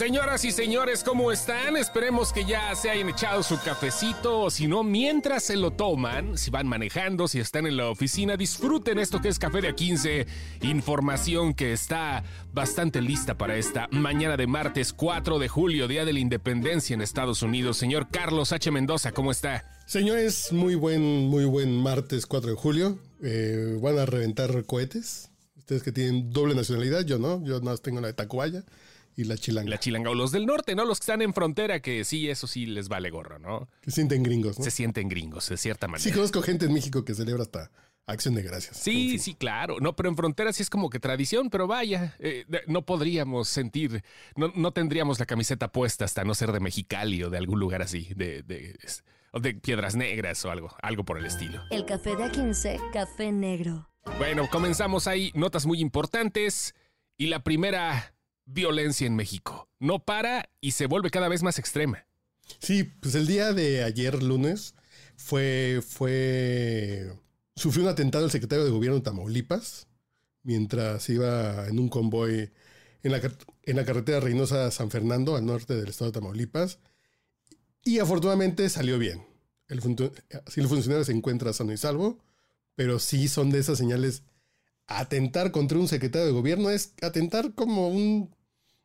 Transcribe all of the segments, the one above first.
Señoras y señores, ¿cómo están? Esperemos que ya se hayan echado su cafecito, si no, mientras se lo toman, si van manejando, si están en la oficina, disfruten esto que es Café de A15, información que está bastante lista para esta mañana de martes 4 de julio, Día de la Independencia en Estados Unidos. Señor Carlos H. Mendoza, ¿cómo está? Señores, muy buen, muy buen martes 4 de julio. Eh, van a reventar cohetes. Ustedes que tienen doble nacionalidad, yo no, yo más tengo la de Tacubaya y la chilanga. La chilanga o los del norte, ¿no? Los que están en frontera, que sí, eso sí les vale gorro, ¿no? Que sienten gringos, ¿no? Se sienten gringos, de cierta manera. Sí, conozco gente en México que celebra hasta Acción de Gracias. Sí, En fin. sí, claro. No, pero en frontera sí es como que tradición, pero vaya, eh, de- no podríamos sentir, no, no tendríamos la camiseta puesta hasta no ser de Mexicali o de algún lugar así, de, de, de Piedras Negras o algo, algo por el estilo. El Café de A15, Café Negro. Bueno, comenzamos ahí, notas muy importantes. Y la primera, violencia en México. No para y se vuelve cada vez más extrema. Sí, pues el día de ayer, lunes, fue, fue, sufrió un atentado el secretario de gobierno de Tamaulipas mientras iba en un convoy en la, en la carretera Reynosa San Fernando, al norte del estado de Tamaulipas. Y afortunadamente salió bien. El, sí, el funcionario se encuentra sano y salvo, pero sí son de esas señales. Atentar contra un secretario de gobierno es atentar como un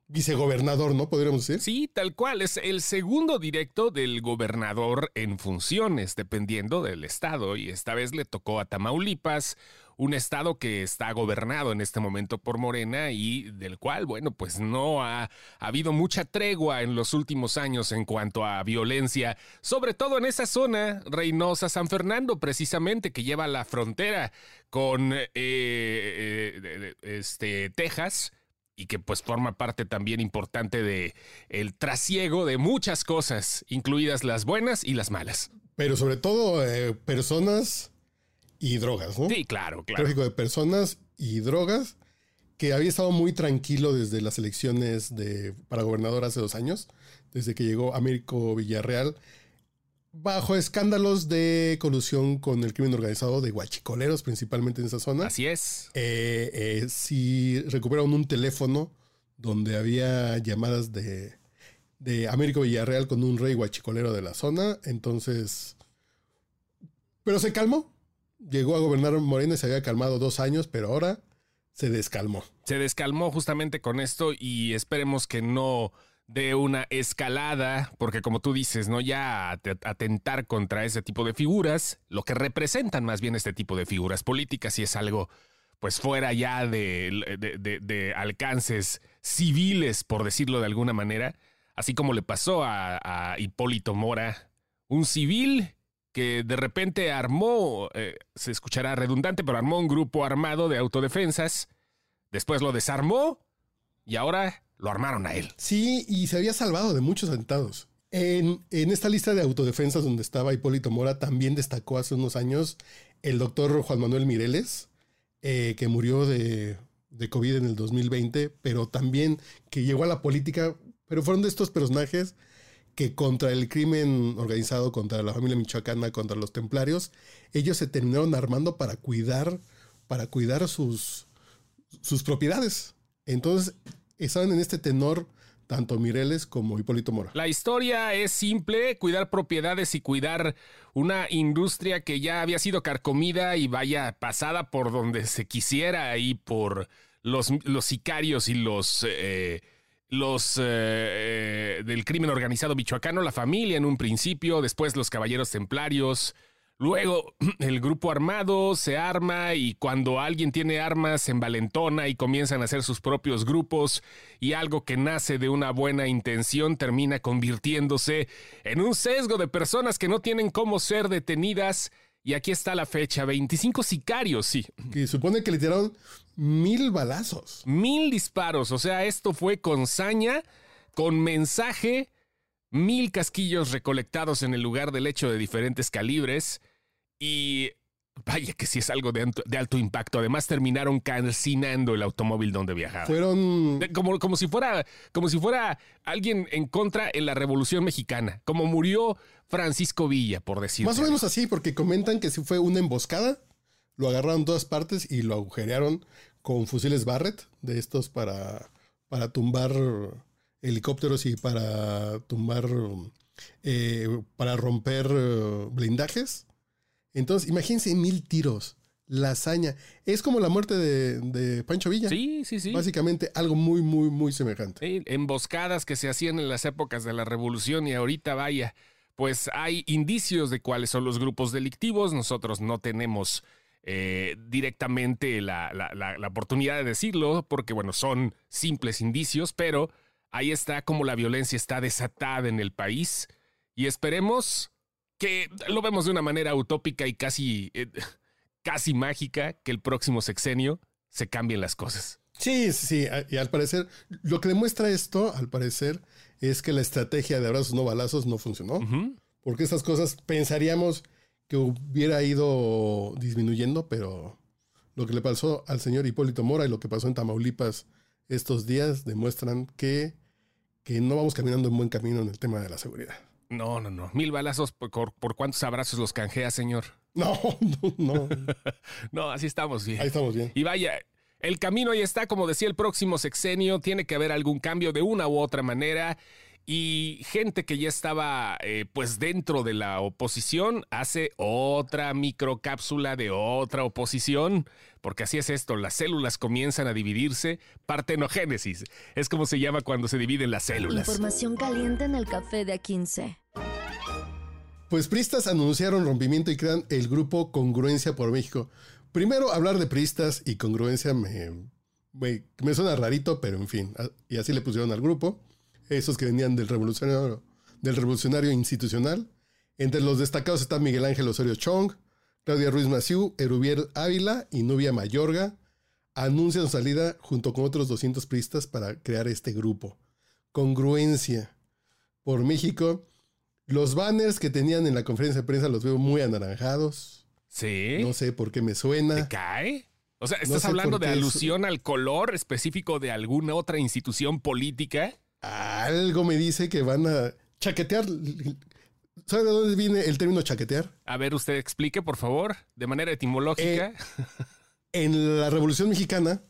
vicegobernador, ¿no? Podríamos decir. Sí, tal cual. Es el segundo directo del gobernador en funciones, dependiendo del estado. Y esta vez le tocó a Tamaulipas, un estado que está gobernado en este momento por Morena y del cual, bueno, pues no ha, ha habido mucha tregua en los últimos años en cuanto a violencia, sobre todo en esa zona, Reynosa San Fernando, precisamente, que lleva la frontera con eh, eh, de- este, Texas y que pues forma parte también importante de el trasiego de muchas cosas, incluidas las buenas y las malas. Pero sobre todo eh, personas y drogas, ¿no? Sí, claro, claro. Tráfico de personas y drogas, que había estado muy tranquilo desde las elecciones de, para gobernador hace dos años, desde que llegó Américo Villarreal, bajo escándalos de colusión con el crimen organizado de guachicoleros, principalmente en esa zona. Así es. Eh, eh, sí recuperaron un teléfono donde había llamadas de, de Américo Villarreal con un rey guachicolero de la zona. Entonces. Pero se calmó. Llegó a gobernar Morena y se había calmado dos años, pero ahora se descalmó. Se descalmó justamente con esto y esperemos que no de una escalada, porque como tú dices, ¿no? Ya at- atentar contra ese tipo de figuras, lo que representan más bien este tipo de figuras políticas y es algo pues fuera ya de, de- de- de alcances civiles, por decirlo de alguna manera, así como le pasó a, a Hipólito Mora, un civil que de repente armó, eh, se escuchará redundante, pero armó un grupo armado de autodefensas, después lo desarmó y ahora lo armaron a él. Sí, y se había salvado de muchos atentados. En, en esta lista de autodefensas donde estaba Hipólito Mora, también destacó hace unos años el doctor Juan Manuel Mireles, eh, que murió de, de COVID en el 2020, pero también que llegó a la política, pero fueron de estos personajes que contra el crimen organizado, contra la familia michoacana, contra los templarios, ellos se terminaron armando para cuidar, para cuidar sus, sus propiedades. Entonces, estaban en este tenor tanto Mireles como Hipólito Mora. La historia es simple, cuidar propiedades y cuidar una industria que ya había sido carcomida y vaya pasada por donde se quisiera y por los, los sicarios y los... eh, los eh, eh, del crimen organizado michoacano, la familia en un principio, después los caballeros templarios, luego el grupo armado se arma y cuando alguien tiene armas se envalentona y comienzan a hacer sus propios grupos y algo que nace de una buena intención termina convirtiéndose en un sesgo de personas que no tienen cómo ser detenidas. Y aquí está la fecha, 25 sicarios, sí, Que supone que le tiraron mil balazos. mil disparos, o sea, esto fue con saña, con mensaje, mil casquillos recolectados en el lugar del hecho de diferentes calibres y Vaya que sí es algo de alto, de alto impacto. Además terminaron calcinando el automóvil donde viajaba. Fueron Como, como, si fuera, como si fuera alguien en contra en la Revolución Mexicana. Como murió Francisco Villa, por decirlo. más o menos así, porque comentan que si fue una emboscada, lo agarraron en todas partes y lo agujerearon con fusiles Barrett, de estos para, para tumbar helicópteros y para tumbar, eh, para romper eh, blindajes. Entonces, imagínense mil tiros. La hazaña. Es como la muerte de, de Pancho Villa. Sí, sí, sí. Básicamente algo muy, muy, muy semejante. Sí, emboscadas que se hacían en las épocas de la revolución y ahorita vaya, pues hay indicios de cuáles son los grupos delictivos. Nosotros no tenemos eh, directamente la, la, la, la oportunidad de decirlo porque, bueno, son simples indicios, pero ahí está como la violencia está desatada en el país y esperemos que lo vemos de una manera utópica y casi, eh, casi mágica que el próximo sexenio se cambien las cosas. Sí, sí. Y al parecer, lo que demuestra esto, al parecer, es que la estrategia de abrazos no balazos no funcionó. Porque estas cosas pensaríamos que hubiera ido disminuyendo, pero lo que le pasó al señor Hipólito Mora y lo que pasó en Tamaulipas estos días demuestran que, que no vamos caminando en buen camino en el tema de la seguridad. No, no, no. Mil balazos por, por- cuántos abrazos los canjea, señor. No, no, no. No, así estamos bien. Ahí estamos bien. Y vaya, el camino ahí está, como decía el próximo sexenio, tiene que haber algún cambio de una u otra manera. Y gente que ya estaba eh, pues dentro de la oposición hace otra microcápsula de otra oposición, porque así es esto, las células comienzan a dividirse, partenogénesis, es como se llama cuando se dividen las células. Información caliente en el café de A15. Pues Pristas anunciaron rompimiento y crean el grupo Congruencia por México. Primero, hablar de Pristas y congruencia me, me, me suena rarito, pero en fin. Y así le pusieron al grupo. Esos que venían del revolucionario, del revolucionario institucional. Entre los destacados están Miguel Ángel Osorio Chong, Claudia Ruiz Maciú, Erubiel Ávila y Nubia Mayorga. Anuncian su salida junto con otros 200 pristas para crear este grupo. Congruencia por México. Los banners que tenían en la conferencia de prensa los veo muy anaranjados. ¿Sí? No sé por qué me ¿Te suena. cae? O sea, ¿estás sé hablando de es- alusión al color específico de alguna otra institución política? Algo me dice que van a chaquetear. ¿Sabe de dónde viene el término chaquetear? A ver, usted explique, por favor, de manera etimológica. En la Revolución Mexicana,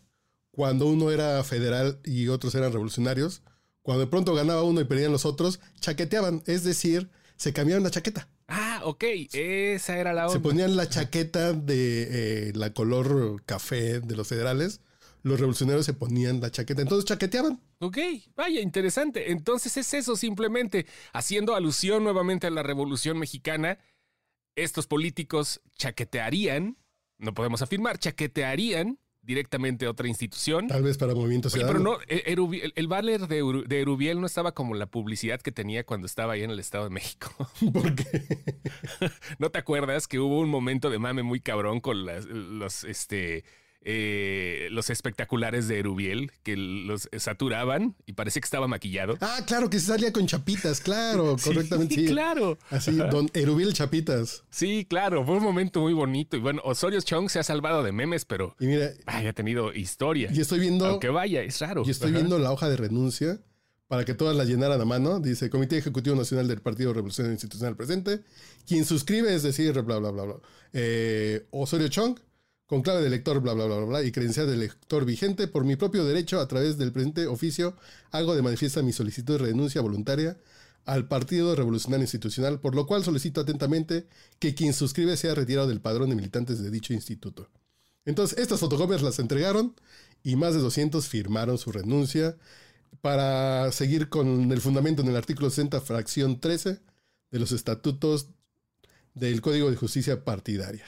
cuando uno era federal y otros eran revolucionarios, cuando de pronto ganaba uno y perdían los otros, chaqueteaban. Es decir, se cambiaban la chaqueta. ah, ok, esa era la Se onda. ponían la chaqueta de eh, la color café de los federales. Los revolucionarios se ponían la chaqueta. Entonces chaqueteaban. Ok, vaya, interesante. Entonces es eso simplemente, haciendo alusión nuevamente a la Revolución Mexicana, estos políticos chaquetearían, no podemos afirmar, chaquetearían directamente a otra institución. Tal vez para Movimiento Oye, Ciudadano. pero no, Erubi- el, el banner de, Eru- de Erubiel no estaba como la publicidad que tenía cuando estaba ahí en el Estado de México. Porque ¿No te acuerdas que hubo un momento de mame muy cabrón con las- los, este, eh, los espectaculares de Erubiel que los saturaban y parecía que estaba maquillado? Ah, claro, que se salía con chapitas, claro, correctamente. Sí, claro. Así, don Erubiel Chapitas. Sí, claro, fue un momento muy bonito. Y bueno, Osorio Chong se ha salvado de memes, pero Y mira, ay, ha tenido historia. y estoy viendo, Aunque vaya, es raro. y estoy Ajá. viendo la hoja de renuncia para que todas la llenaran a mano. Dice Comité Ejecutivo Nacional del Partido Revolución Institucional Presente. Quien suscribe, es decir, bla, bla, bla, bla. Eh, Osorio Chong, con clave de lector, bla, bla, bla, bla, y credencial de lector vigente, por mi propio derecho, a través del presente oficio, hago de manifiesta mi solicitud de renuncia voluntaria al Partido Revolucionario Institucional, por lo cual solicito atentamente que quien suscribe sea retirado del padrón de militantes de dicho instituto. Entonces, estas fotocopias las entregaron y más de 200 firmaron su renuncia para seguir con el fundamento en el artículo 60, fracción 13 de los estatutos del Código de Justicia Partidaria.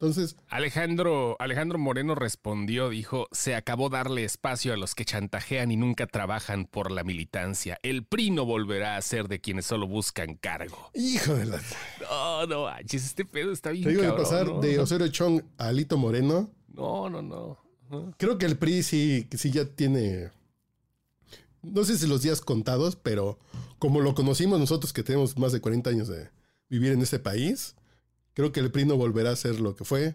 Entonces, Alejandro, Alejandro Moreno respondió, dijo, se acabó darle espacio a los que chantajean y nunca trabajan por la militancia. El PRI no volverá a ser de quienes solo buscan cargo. hijo de la... No, no, manches, este pedo está bien Te digo de cabrón, pasar ¿no? de Osorio Chong a Alito Moreno. No, no, no. Creo que el PRI sí, sí ya tiene... No sé si los días contados, pero como lo conocimos nosotros que tenemos más de 40 años de vivir en este país, Creo que el PRI no volverá a ser lo que fue.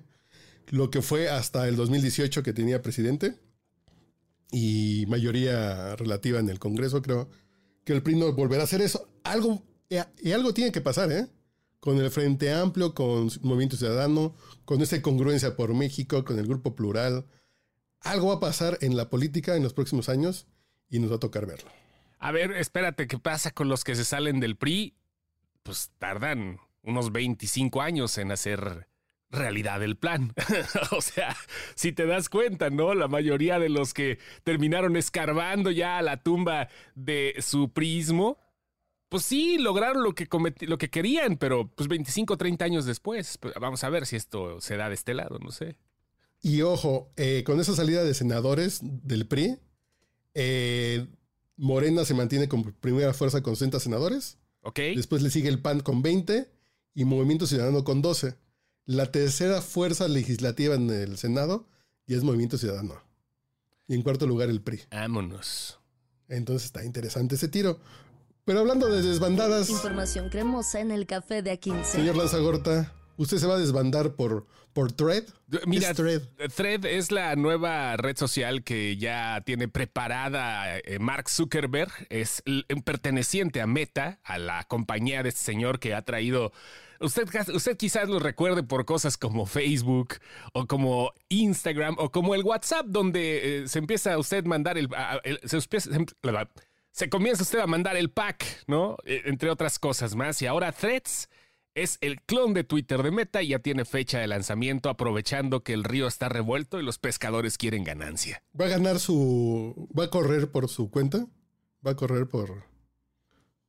Lo que fue hasta el 2018 que tenía presidente y mayoría relativa en el Congreso. Creo que el PRI no volverá a hacer eso. Algo, y algo tiene que pasar, ¿eh? Con el Frente Amplio, con Movimiento Ciudadano, con esa congruencia por México, con el Grupo Plural. Algo va a pasar en la política en los próximos años y nos va a tocar verlo. A ver, espérate, ¿qué pasa con los que se salen del PRI? Pues tardan unos 25 años en hacer realidad el plan. o sea, si te das cuenta, ¿no? La mayoría de los que terminaron escarbando ya a la tumba de su prismo, pues sí, lograron lo que, lo que querían, pero pues 25 o 30 años después. Pues, vamos a ver si esto se da de este lado, no sé. Y ojo, eh, con esa salida de senadores del PRI, eh, Morena se mantiene como primera fuerza con 60 senadores. Ok. Después le sigue el PAN con 20 y Movimiento Ciudadano con 12. La tercera fuerza legislativa en el Senado y es Movimiento Ciudadano. Y en cuarto lugar el PRI. Vámonos. Entonces está interesante ese tiro. Pero hablando de desbandadas. Información cremosa en el café de A15. Señor Lanzagorta, ¿usted se va a desbandar por, por Thread? Mira, Thread? Thread es la nueva red social que ya tiene preparada eh, Mark Zuckerberg. Es perteneciente a Meta, a la compañía de este señor que ha traído Usted, usted quizás lo recuerde por cosas como Facebook o como Instagram o como el WhatsApp, donde eh, se empieza a usted mandar el, se, comienza usted a mandar el pack, ¿no? E, entre otras cosas más. Y ahora Threads es el clon de Twitter de Meta y ya tiene fecha de lanzamiento, aprovechando que el río está revuelto y los pescadores quieren ganancia. ¿Va a ganar su. va a correr por su cuenta? ¿Va a correr por.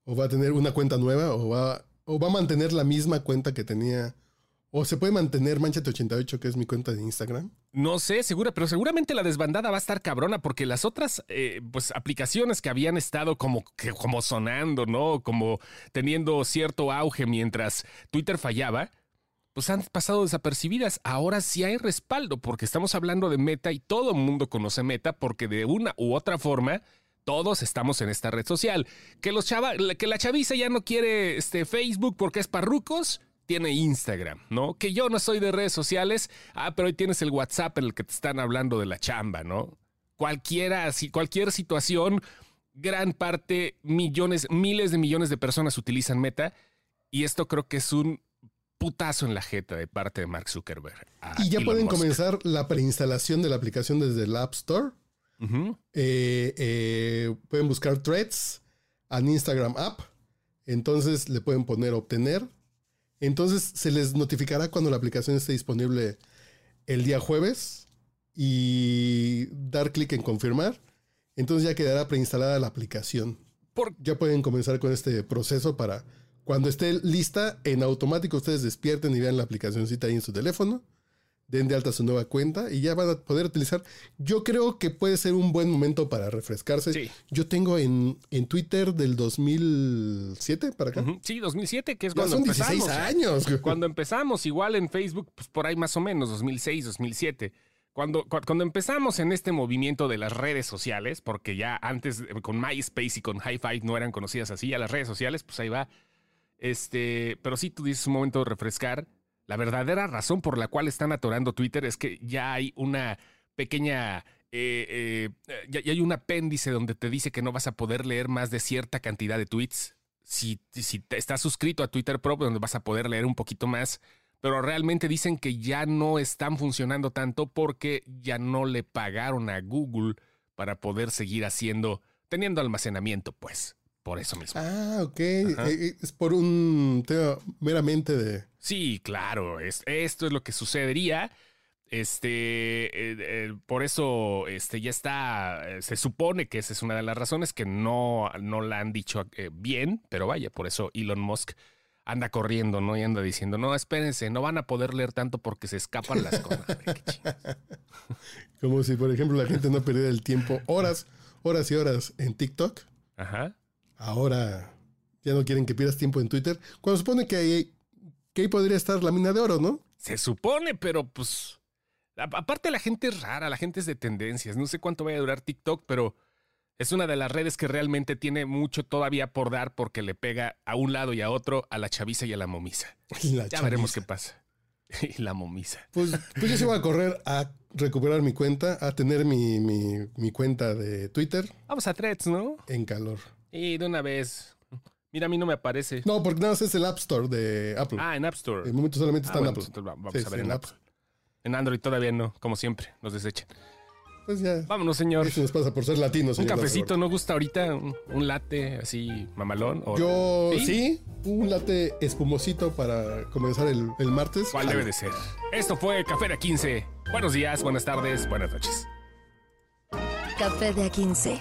o va a tener una cuenta nueva? ¿O va o va a mantener la misma cuenta que tenía. O se puede mantener Manchete88, que es mi cuenta de Instagram. No sé, segura, pero seguramente la desbandada va a estar cabrona porque las otras eh, pues, aplicaciones que habían estado como, como sonando, ¿no? Como teniendo cierto auge mientras Twitter fallaba, pues han pasado desapercibidas. Ahora sí hay respaldo porque estamos hablando de Meta y todo el mundo conoce Meta porque de una u otra forma todos estamos en esta red social. Que, los chava, que la chaviza ya no quiere este, Facebook porque es parrucos, tiene Instagram, ¿no? Que yo no soy de redes sociales, ah, pero hoy tienes el WhatsApp en el que te están hablando de la chamba, ¿no? Cualquiera, cualquier situación, gran parte, millones, miles de millones de personas utilizan Meta y esto creo que es un putazo en la jeta de parte de Mark Zuckerberg. Y ya pueden comenzar la preinstalación de la aplicación desde el App Store. Eh, eh, pueden buscar threads en Instagram app. Entonces le pueden poner obtener. Entonces se les notificará cuando la aplicación esté disponible el día jueves y dar clic en confirmar. Entonces ya quedará preinstalada la aplicación. Ya pueden comenzar con este proceso para cuando esté lista, en automático ustedes despierten y vean la aplicacióncita ahí en su teléfono den de alta su nueva cuenta y ya van a poder utilizar. Yo creo que puede ser un buen momento para refrescarse. Yo tengo en, en Twitter del 2007 para acá. Sí, 2007, que es cuando son empezamos. 16 años. Cuando empezamos, igual en Facebook, pues por ahí más o menos, 2006, 2007. Cuando, cuando empezamos en este movimiento de las redes sociales, porque ya antes eh, con MySpace y con High Five no eran conocidas así, ya las redes sociales, pues ahí va. Este, pero sí, tú dices un momento de refrescar. La verdadera razón por la cual están atorando Twitter es que ya hay una pequeña eh, eh, ya, hay un apéndice donde te dice que no vas a poder leer más de cierta cantidad de tweets. Si, si estás suscrito a Twitter Pro, donde vas a poder leer un poquito más, pero realmente dicen que ya no están funcionando tanto porque ya no le pagaron a Google para poder seguir haciendo, teniendo almacenamiento, pues. Por eso mismo. Ah, ok. Eh, eh, es por un tema meramente de. Sí, claro. Es, esto es lo que sucedería. Este, eh, por eso, este, ya está. Se supone que esa es una de las razones que no, no la han dicho bien, pero vaya, por eso Elon Musk anda corriendo, ¿no? Y anda diciendo, no, espérense, no van a poder leer tanto porque se escapan las cosas. Como si, por ejemplo, la gente no perdiera el tiempo horas, horas y horas en TikTok. Ajá ahora ya no quieren que pierdas tiempo en Twitter. Cuando supone que ahí, que ahí podría estar la mina de oro, ¿no? Se supone, pero pues... Aparte la gente es rara, la gente es de tendencias. No sé cuánto vaya a durar TikTok, pero es una de las redes que realmente tiene mucho todavía por dar porque le pega a un lado y a otro a la chaviza y a la momisa. ya veremos qué pasa. y la momisa. Pues, pues yo sí voy a correr a recuperar mi cuenta, a tener mi, mi, mi cuenta de Twitter Vamos a threads, ¿no? en calor. Y de una vez. Mira, a mí no me aparece. No, porque nada más es el App Store de Apple. Ah, en App Store. De momento solamente Ah, está en pues Apple. va- vamos Sí, a sí, ver en en App Apple. En Android todavía no, como siempre, nos desechan. Pues ya. Vámonos, señor. Eso nos pasa por ser latinos. Un cafecito, ¿no gusta ahorita? Un, un latte así mamalón. ¿O Yo ¿Sí? ¿Sí? un latte espumosito para comenzar el, el martes. ¿Cuál debe de ser? Esto fue Café de 15. Buenos días, buenas tardes, buenas noches. Café de A15.